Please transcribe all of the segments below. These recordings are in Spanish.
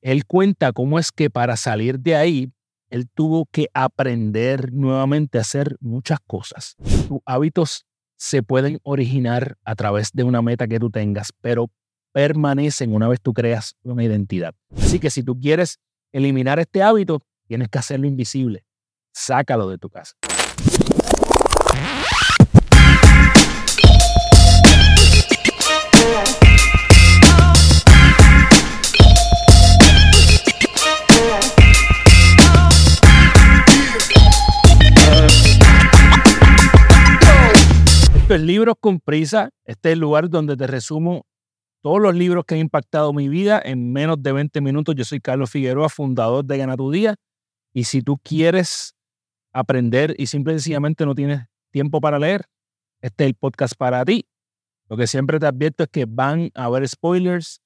él cuenta cómo es que para salir de ahí, él tuvo que aprender nuevamente a hacer muchas cosas. Tus hábitos se pueden originar a través de una meta que tú tengas, pero permanecen una vez tú creas una identidad. Así que si tú quieres eliminar este hábito, tienes que hacerlo invisible. Sácalo de tu casa. Libros con Prisa. Este es el lugar donde te resumo todos los libros que han impactado mi vida en menos de 20 minutos. Yo soy Carlos Figueroa, fundador de Gana Tu Día. Y si tú quieres aprender y simple y sencillamente no tienes tiempo para leer, este es el podcast para ti. Lo que siempre te advierto es que van a haber spoilers.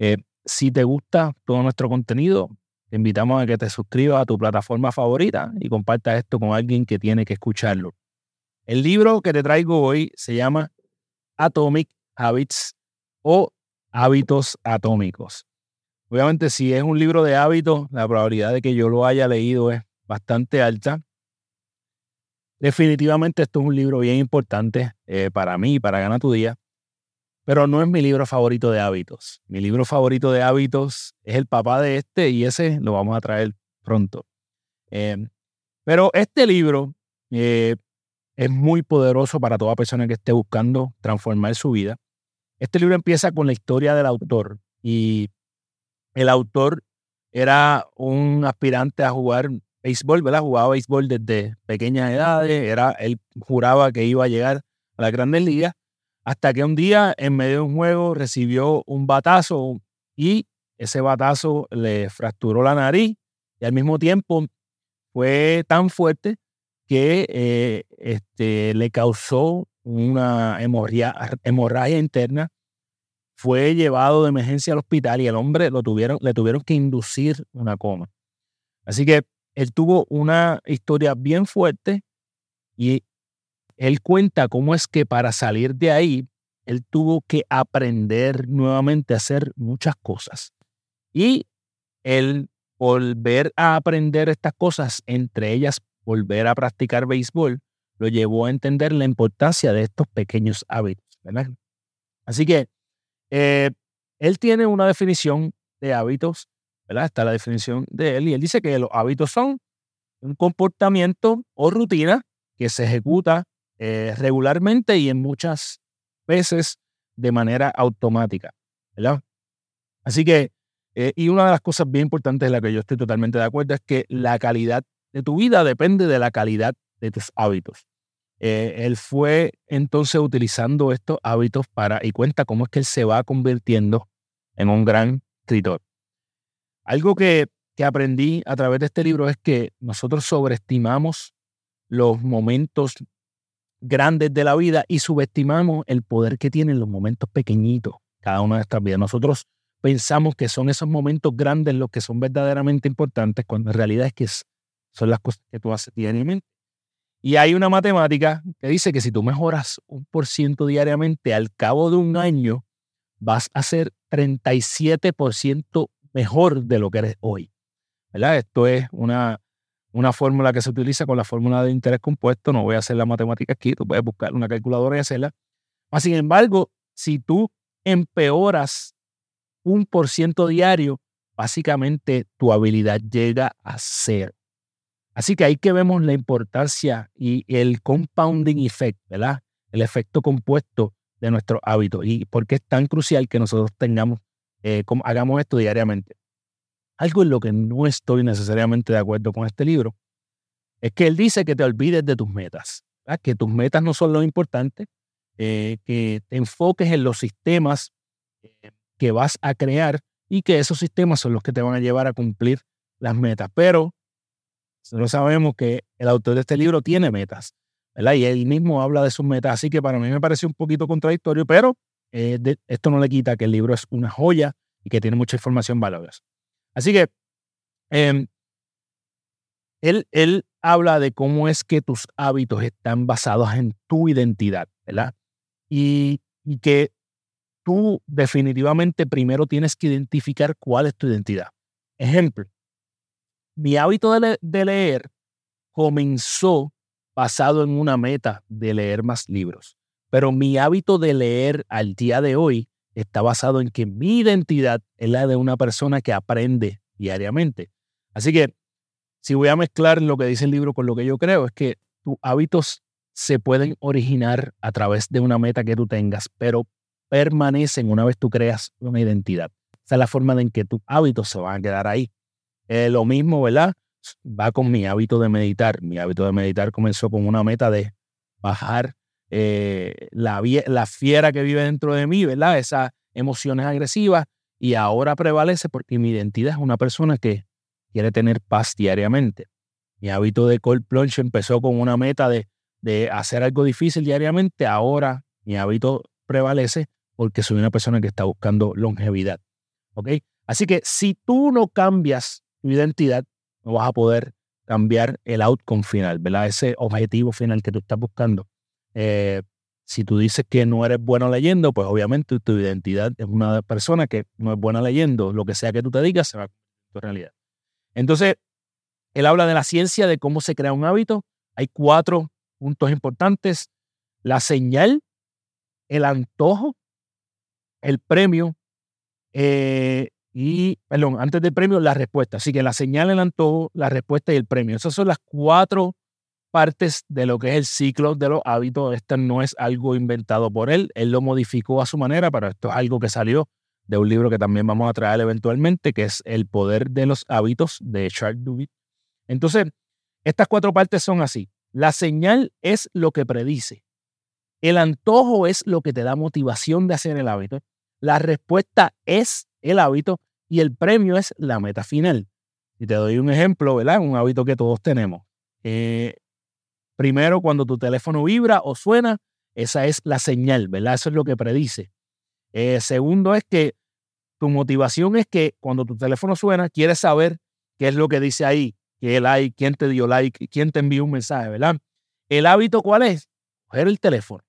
Eh, si te gusta todo nuestro contenido, te invitamos a que te suscribas a tu plataforma favorita y compartas esto con alguien que tiene que escucharlo. El libro que te traigo hoy se llama Atomic Habits o Hábitos Atómicos. Obviamente, si es un libro de hábitos, la probabilidad de que yo lo haya leído es bastante alta. Definitivamente esto es un libro bien importante eh, para mí, para ganar tu día, pero no es mi libro favorito de hábitos. Mi libro favorito de hábitos es el papá de este y ese lo vamos a traer pronto. Eh, pero este libro eh, es muy poderoso para toda persona que esté buscando transformar su vida. Este libro empieza con la historia del autor y el autor era un aspirante a jugar béisbol, ¿verdad? Jugaba béisbol desde pequeñas edades, era, él juraba que iba a llegar a la grandes ligas, hasta que un día en medio de un juego recibió un batazo y ese batazo le fracturó la nariz y al mismo tiempo fue tan fuerte que eh, este, le causó una hemorragia, interna. Fue llevado de emergencia al hospital y el hombre lo tuvieron, le tuvieron que inducir una coma. Así que él tuvo una historia bien fuerte y él cuenta cómo es que para salir de ahí, él tuvo que aprender nuevamente a hacer muchas cosas. Y el volver a aprender estas cosas, entre ellas volver a practicar béisbol, lo llevó a entender la importancia de estos pequeños hábitos. Así que eh, él tiene una definición de hábitos, ¿verdad? Está la definición de él y él dice que los hábitos son un comportamiento o rutina que se ejecuta eh, regularmente y en muchas veces de manera automática. Así que, eh, y una de las cosas bien importantes de la que yo estoy totalmente de acuerdo es que la calidad de tu vida depende de la calidad de tus hábitos. Eh, él fue entonces utilizando estos hábitos para, y cuenta cómo es que él se va convirtiendo en un gran escritor. Algo que, que aprendí a través de este libro es que nosotros sobreestimamos los momentos grandes de la vida y subestimamos el poder que tienen los momentos pequeñitos cada una de nuestras vidas. Nosotros pensamos que son esos momentos grandes los que son verdaderamente importantes, cuando en realidad es que son las cosas que tú haces diariamente. Y hay una matemática que dice que si tú mejoras un por ciento diariamente, al cabo de un año vas a ser 37% mejor de lo que eres hoy. ¿verdad? Esto es una, una fórmula que se utiliza con la fórmula de interés compuesto. No voy a hacer la matemática aquí, tú puedes buscar una calculadora y hacerla. sin embargo, si tú empeoras un por ciento diario, básicamente tu habilidad llega a ser Así que ahí que vemos la importancia y el compounding effect, ¿verdad? El efecto compuesto de nuestros hábitos y por qué es tan crucial que nosotros tengamos, eh, hagamos esto diariamente. Algo en lo que no estoy necesariamente de acuerdo con este libro es que él dice que te olvides de tus metas, que tus metas no son lo importante, eh, que te enfoques en los sistemas eh, que vas a crear y que esos sistemas son los que te van a llevar a cumplir las metas. Pero nosotros sabemos que el autor de este libro tiene metas, ¿verdad? Y él mismo habla de sus metas, así que para mí me parece un poquito contradictorio, pero eh, esto no le quita que el libro es una joya y que tiene mucha información valiosa. Así que em, él, él habla de cómo es que tus hábitos están basados en tu identidad, ¿verdad? Y, y que tú definitivamente primero tienes que identificar cuál es tu identidad. Ejemplo, mi hábito de, leer comenzó basado en una meta de leer más libros, pero mi hábito de leer al día de hoy está basado en que mi identidad es la de una persona que aprende diariamente. Así que si voy a mezclar lo que dice el libro con lo que yo creo, es que tus hábitos se pueden originar a través de una meta que tú tengas, pero permanecen una vez tú creas una identidad. Esa es la forma en que tus hábitos se van a quedar ahí. Eh, lo mismo, ¿verdad? Va con mi hábito de meditar. Mi hábito de meditar comenzó con una meta de bajar eh, la, la fiera que vive dentro de mí, ¿verdad? Esas emociones agresivas y ahora prevalece porque mi identidad es una persona que quiere tener paz diariamente. Mi hábito de cold plunge empezó con una meta de, de hacer algo difícil diariamente. Ahora mi hábito prevalece porque soy una persona que está buscando longevidad. ¿Ok? Así que si tú no cambias tu identidad, no vas a poder cambiar el outcome final, ¿verdad? Ese objetivo final que tú estás buscando. Eh, si tú dices que no eres bueno leyendo, pues obviamente tu identidad es una persona que no es buena leyendo. Lo que sea que tú te digas se va a tu realidad. Entonces, él habla de la ciencia de cómo se crea un hábito. Hay cuatro puntos importantes. La señal, el antojo, el premio eh, y, perdón, antes del premio, la respuesta. Así que la señal, el antojo, la respuesta y el premio. Esas son las cuatro partes de lo que es el ciclo de los hábitos. Esto no es algo inventado por él. Él lo modificó a su manera, pero esto es algo que salió de un libro que también vamos a traer eventualmente, que es El poder de los hábitos de Charles Duhigg. Entonces, estas cuatro partes son así. La señal es lo que predice. El antojo es lo que te da motivación de hacer el hábito. La respuesta es el hábito y el premio es la meta final. Y te doy un ejemplo, ¿verdad? Un hábito que todos tenemos. Eh, primero, cuando tu teléfono vibra o suena, esa es la señal, ¿verdad? Eso es lo que predice. Eh, segundo es que tu motivación es que cuando tu teléfono suena, quieres saber qué es lo que dice ahí, qué like, quién te dio like, quién te envió un mensaje, ¿verdad? El hábito, ¿cuál es? Coger el teléfono.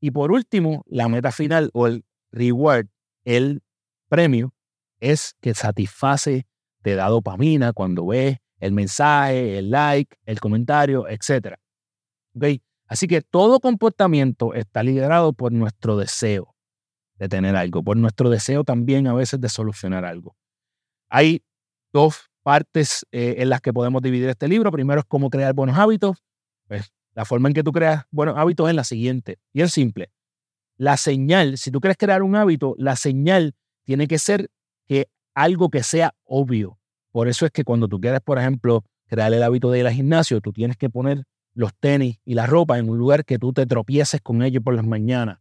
Y por último, la meta final o el reward, el premio, es que satisface, te da dopamina cuando ves el mensaje, el like, el comentario, etc. ¿Okay? Así que todo comportamiento está liderado por nuestro deseo de tener algo, por nuestro deseo también a veces de solucionar algo. Hay dos partes eh, en las que podemos dividir este libro. Primero es cómo crear buenos hábitos. Pues la forma en que tú creas buenos hábitos es la siguiente, y es simple. La señal, si tú quieres crear un hábito, la señal tiene que ser que algo que sea obvio. Por eso es que cuando tú quieres, por ejemplo, crear el hábito de ir al gimnasio, tú tienes que poner los tenis y la ropa en un lugar que tú te tropieces con ellos por las mañanas.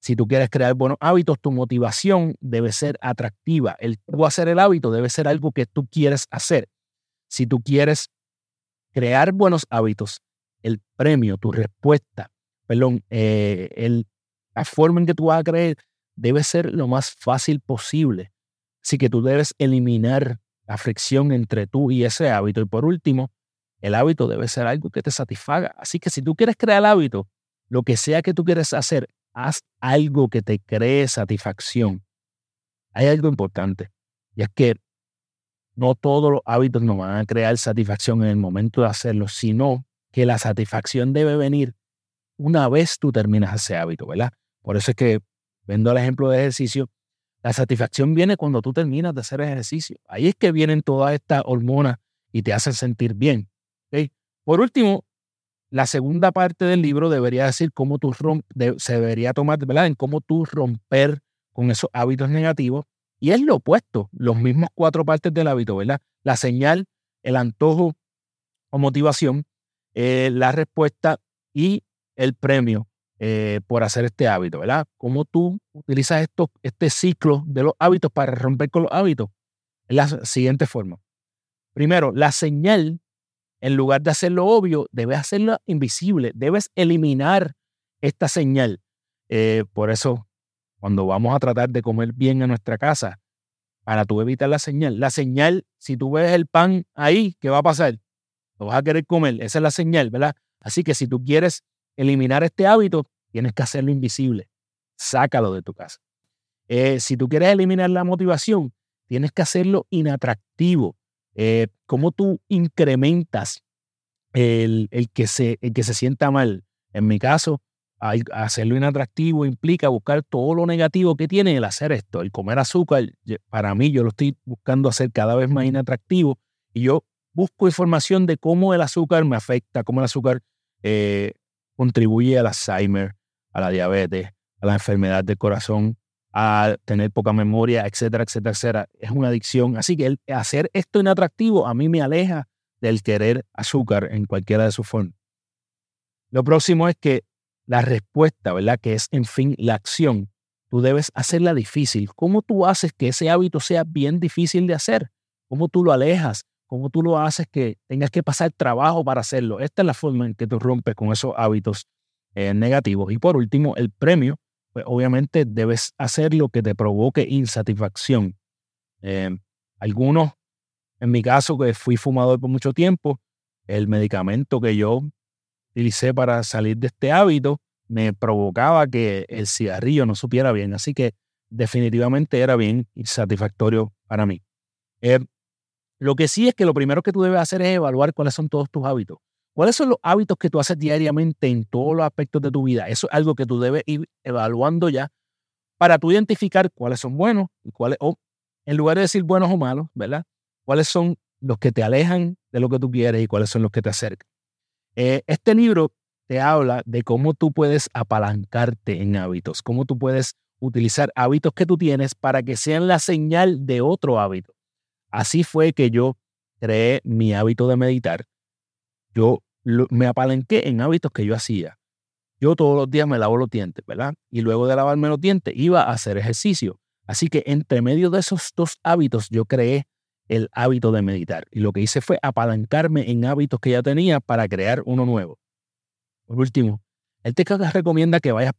Si tú quieres crear buenos hábitos, tu motivación debe ser atractiva. El tú hacer el hábito debe ser algo que tú quieres hacer. Si tú quieres crear buenos hábitos, el premio, tu respuesta, perdón, eh, el, la forma en que tú vas a creer debe ser lo más fácil posible. Así que tú debes eliminar la fricción entre tú y ese hábito. Y por último, el hábito debe ser algo que te satisfaga. Así que si tú quieres crear hábito, lo que sea que tú quieres hacer, haz algo que te cree satisfacción. Hay algo importante y es que no todos los hábitos nos van a crear satisfacción en el momento de hacerlo, sino que la satisfacción debe venir una vez tú terminas ese hábito, ¿verdad? Por eso es que, viendo el ejemplo de ejercicio, la satisfacción viene cuando tú terminas de hacer ejercicio. Ahí es que vienen todas estas hormonas y te hacen sentir bien. Por último, la segunda parte del libro debería decir cómo tú se debería tomar. En cómo tú romper con esos hábitos negativos. Y es lo opuesto, los mismos cuatro partes del hábito, ¿verdad? La señal, el antojo o motivación, eh, la respuesta y el premio eh, por hacer este hábito, ¿verdad? Cómo tú utilizas este ciclo de los hábitos para romper con los hábitos. Es la siguiente forma. Primero, la señal en lugar de hacerlo obvio, debes hacerlo invisible, debes eliminar esta señal. Eh, por eso, cuando vamos a tratar de comer bien en nuestra casa, para tú evitar la señal, la señal, si tú ves el pan ahí, ¿qué va a pasar? Lo vas a querer comer, esa es la señal, ¿verdad? Así que si tú quieres eliminar este hábito, tienes que hacerlo invisible. Sácalo de tu casa. Eh, si tú quieres eliminar la motivación, tienes que hacerlo inatractivo. Eh, ¿Cómo tú incrementas el, que se, el que se sienta mal? En mi caso, hacerlo inatractivo implica buscar todo lo negativo que tiene el hacer esto. El comer azúcar, para mí, yo lo estoy buscando hacer cada vez más inatractivo y yo busco información de cómo el azúcar me afecta, cómo el azúcar eh, contribuye al Alzheimer, a la diabetes, a la enfermedad del corazón, a tener poca memoria, etcétera, etcétera, etcétera. Es una adicción. Así que hacer esto inatractivo a mí me aleja del querer azúcar en cualquiera de sus formas. Lo próximo es que la respuesta, ¿verdad? Que es, en fin, la acción. Tú debes hacerla difícil. ¿Cómo tú haces que ese hábito sea bien difícil de hacer? ¿Cómo tú lo alejas? ¿Cómo tú lo haces que tengas que pasar trabajo para hacerlo? Esta es la forma en que tú rompes con esos hábitos eh, negativos. Y por último, el premio, pues obviamente debes hacer lo que te provoque insatisfacción. Eh, algunos, en mi caso, que fui fumador por mucho tiempo, el medicamento que yo utilicé para salir de este hábito me provocaba que el cigarrillo no supiera bien. Así que definitivamente era bien insatisfactorio para mí. Eh, lo que sí es que lo primero que tú debes hacer es evaluar cuáles son todos tus hábitos. ¿Cuáles son los hábitos que tú haces diariamente en todos los aspectos de tu vida? Eso es algo que tú debes ir evaluando ya para tú identificar cuáles son buenos y cuáles, o en lugar de decir buenos o malos, ¿verdad? ¿Cuáles son los que te alejan de lo que tú quieres y cuáles son los que te acercan? Eh, este libro te habla de cómo tú puedes apalancarte en hábitos, cómo tú puedes utilizar hábitos que tú tienes para que sean la señal de otro hábito. Así fue que yo creé mi hábito de meditar. Yo me apalanqué en hábitos que yo hacía. Yo todos los días me lavo los dientes, ¿verdad? Y luego de lavarme los dientes iba a hacer ejercicio. Así que entre medio de esos dos hábitos yo creé el hábito de meditar. Y lo que hice fue apalancarme en hábitos que ya tenía para crear uno nuevo. Por último, él te recomienda que vayas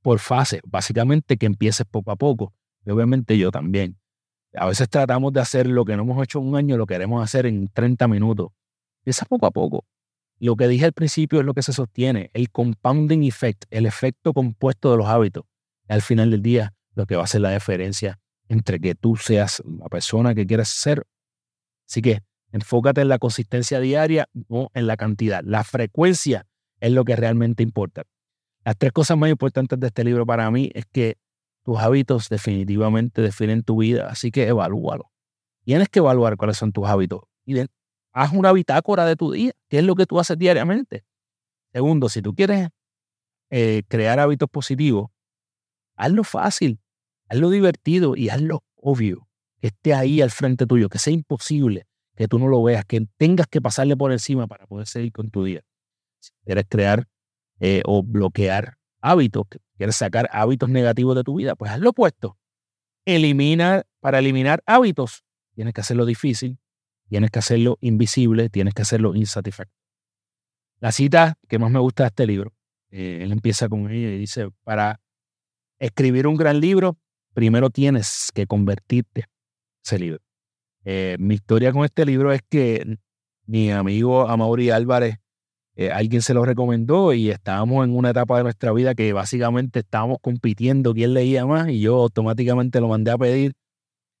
por fase, básicamente que empieces poco a poco. Y obviamente yo también. A veces tratamos de hacer lo que no hemos hecho en un año, lo queremos hacer en 30 minutos. Empieza poco a poco. Lo que dije al principio es lo que se sostiene, el compounding effect, el efecto compuesto de los hábitos. al final del día, lo que va a hacer la diferencia entre que tú seas la persona que quieres ser. Así que enfócate en la consistencia diaria, no en la cantidad. La frecuencia es lo que realmente importa. Las tres cosas más importantes de este libro para mí es que tus hábitos definitivamente definen tu vida, así que evalúalo. Tienes que evaluar cuáles son tus hábitos y haz una bitácora de tu día, qué es lo que tú haces diariamente. Segundo, si tú quieres eh, crear hábitos positivos, hazlo fácil. Hazlo divertido y hazlo obvio. Que esté ahí al frente tuyo, que sea imposible que tú no lo veas, que tengas que pasarle por encima para poder seguir con tu día. Si quieres crear eh, o bloquear hábitos, quieres sacar hábitos negativos de tu vida, pues hazlo opuesto. Elimina, para eliminar hábitos, tienes que hacerlo difícil, tienes que hacerlo invisible, tienes que hacerlo insatisfactorio. La cita que más me gusta de este libro, eh, él empieza con ella y dice, para escribir un gran libro primero tienes que convertirte ese libro. Eh, mi historia con este libro es que mi amigo Amaury Álvarez, eh, alguien se lo recomendó y estábamos en una etapa de nuestra vida que básicamente estábamos compitiendo quién leía más y yo automáticamente lo mandé a pedir.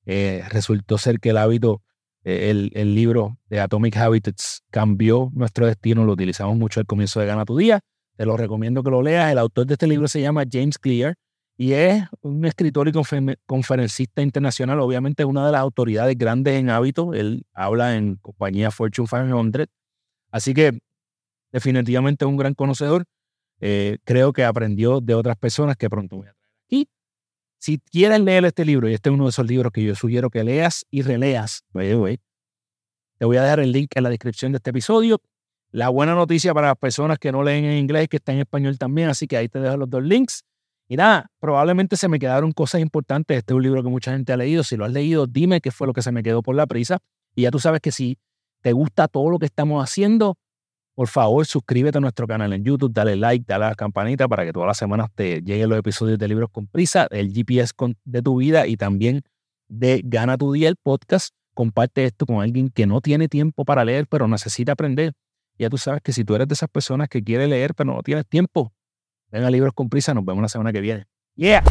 Eh, resultó ser que el hábito, el, el, libro de Atomic Habits cambió nuestro destino, lo utilizamos mucho al comienzo de Gana tu Día. Te lo recomiendo que lo leas. El autor de este libro se llama James Clear y es un escritor y conferencista internacional, obviamente es una de las autoridades grandes en hábitos, él habla en compañía Fortune 500, así que definitivamente un gran conocedor, eh, creo que aprendió de otras personas que pronto voy a traer aquí. Si quieres leer este libro, y este es uno de esos libros que yo sugiero que leas y releas, te voy a dejar el link en la descripción de este episodio. La buena noticia para las personas que no leen en inglés es que está en español también, así que ahí te dejo los dos links. Y nada, probablemente se me quedaron cosas importantes. Este es un libro que mucha gente ha leído. Si lo has leído, dime qué fue lo que se me quedó por la prisa. Y ya tú sabes que si te gusta todo lo que estamos haciendo, por favor, suscríbete a nuestro canal en YouTube, dale like, dale a la campanita para que todas las semanas te lleguen los episodios de Libros con Prisa, el GPS de tu vida y también de Gana tu Día, el podcast. Comparte esto con alguien que no tiene tiempo para leer, pero necesita aprender. Ya tú sabes que si tú eres de esas personas que quiere leer, pero no tienes tiempo, Venga Libros con Prisa, nos vemos la semana que viene. ¡Yeah!